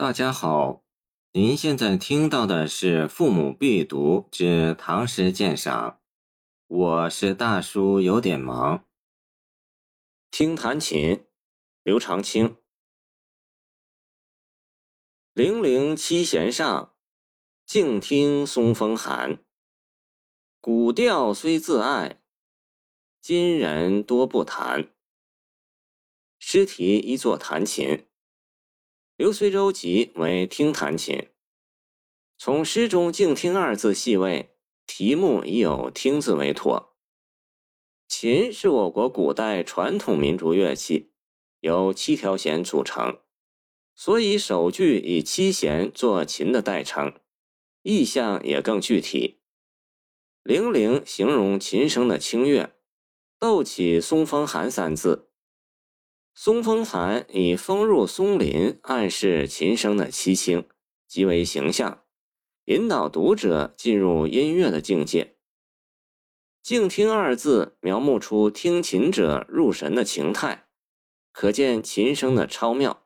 大家好，您现在听到的是《父母必读之唐诗鉴赏》，我是大叔，有点忙。听弹琴，刘长卿。零零七弦上，静听松风寒。古调虽自爱，今人多不弹。诗题一作弹琴。刘随州集为听弹琴。从诗中“静听”二字细味，题目已有“听”字为妥。琴是我国古代传统民族乐器，由七条弦组成，所以首句以七弦作琴的代称，意象也更具体。零零形容琴声的清越，斗起松风寒三字。松风寒以风入松林暗示琴声的凄清，极为形象，引导读者进入音乐的境界。静听二字描摹出听琴者入神的情态，可见琴声的超妙。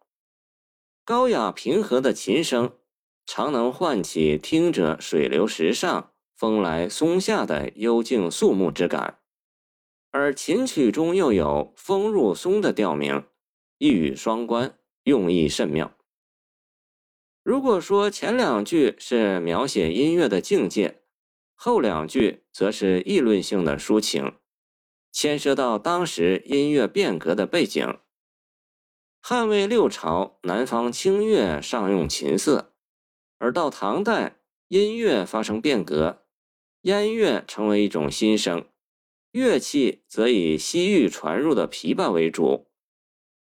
高雅平和的琴声，常能唤起听者水流石上、风来松下的幽静肃穆之感。而琴曲中又有“风入松”的调名，一语双关，用意甚妙。如果说前两句是描写音乐的境界，后两句则是议论性的抒情，牵涉到当时音乐变革的背景。汉魏六朝，南方清乐尚用琴瑟，而到唐代，音乐发生变革，燕乐成为一种新声。乐器则以西域传入的琵琶为主，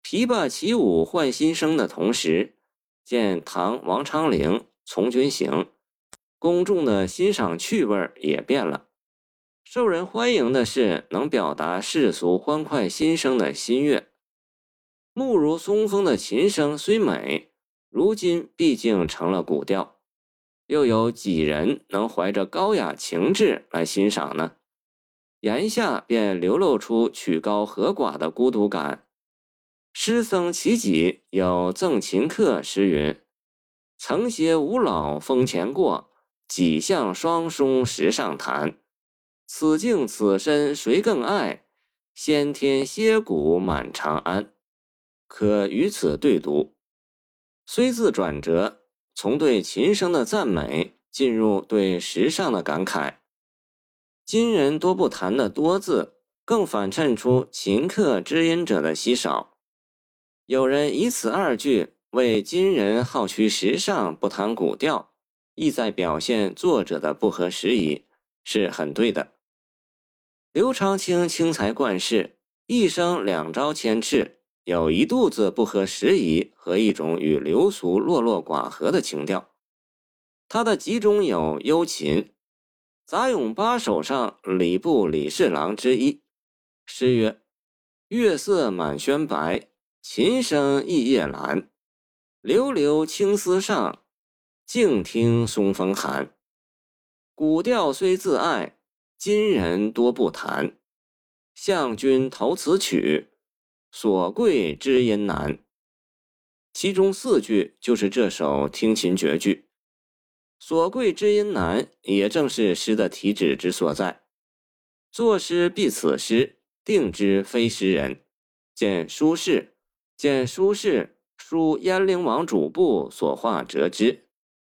琵琶起舞换新声的同时，见唐王昌龄《从军行》，公众的欣赏趣味也变了。受人欢迎的是能表达世俗欢快心声的新乐。目如松风的琴声虽美，如今毕竟成了古调，又有几人能怀着高雅情致来欣赏呢？言下便流露出曲高和寡的孤独感。诗僧齐己有赠琴客诗云：“曾携五老峰前过，几向双松石上弹。此境此身谁更爱？先天歇谷满长安。”可与此对读，虽字转折，从对琴声的赞美进入对时尚的感慨。今人多不弹的“多”字，更反衬出琴客知音者的稀少。有人以此二句为今人好趋时尚，不弹古调，意在表现作者的不合时宜，是很对的。刘长卿轻才惯世，一生两招千尺，有一肚子不合时宜和一种与流俗落落寡合的情调。他的集中有《幽琴》。杂咏八首上礼部李侍郎之一，诗曰：“月色满轩白，琴声溢夜阑。流流青丝上，静听松风寒。古调虽自爱，今人多不弹。向君投此曲，所贵知音难。”其中四句就是这首听琴绝句。所贵知音难，也正是诗的题旨之所在。作诗必此诗，定之非诗人。见苏轼，见苏轼书燕陵王主簿所画折枝。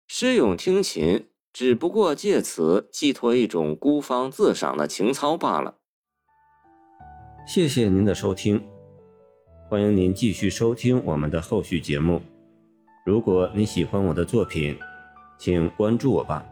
诗咏听琴，只不过借此寄托一种孤芳自赏的情操罢了。谢谢您的收听，欢迎您继续收听我们的后续节目。如果你喜欢我的作品，请关注我吧。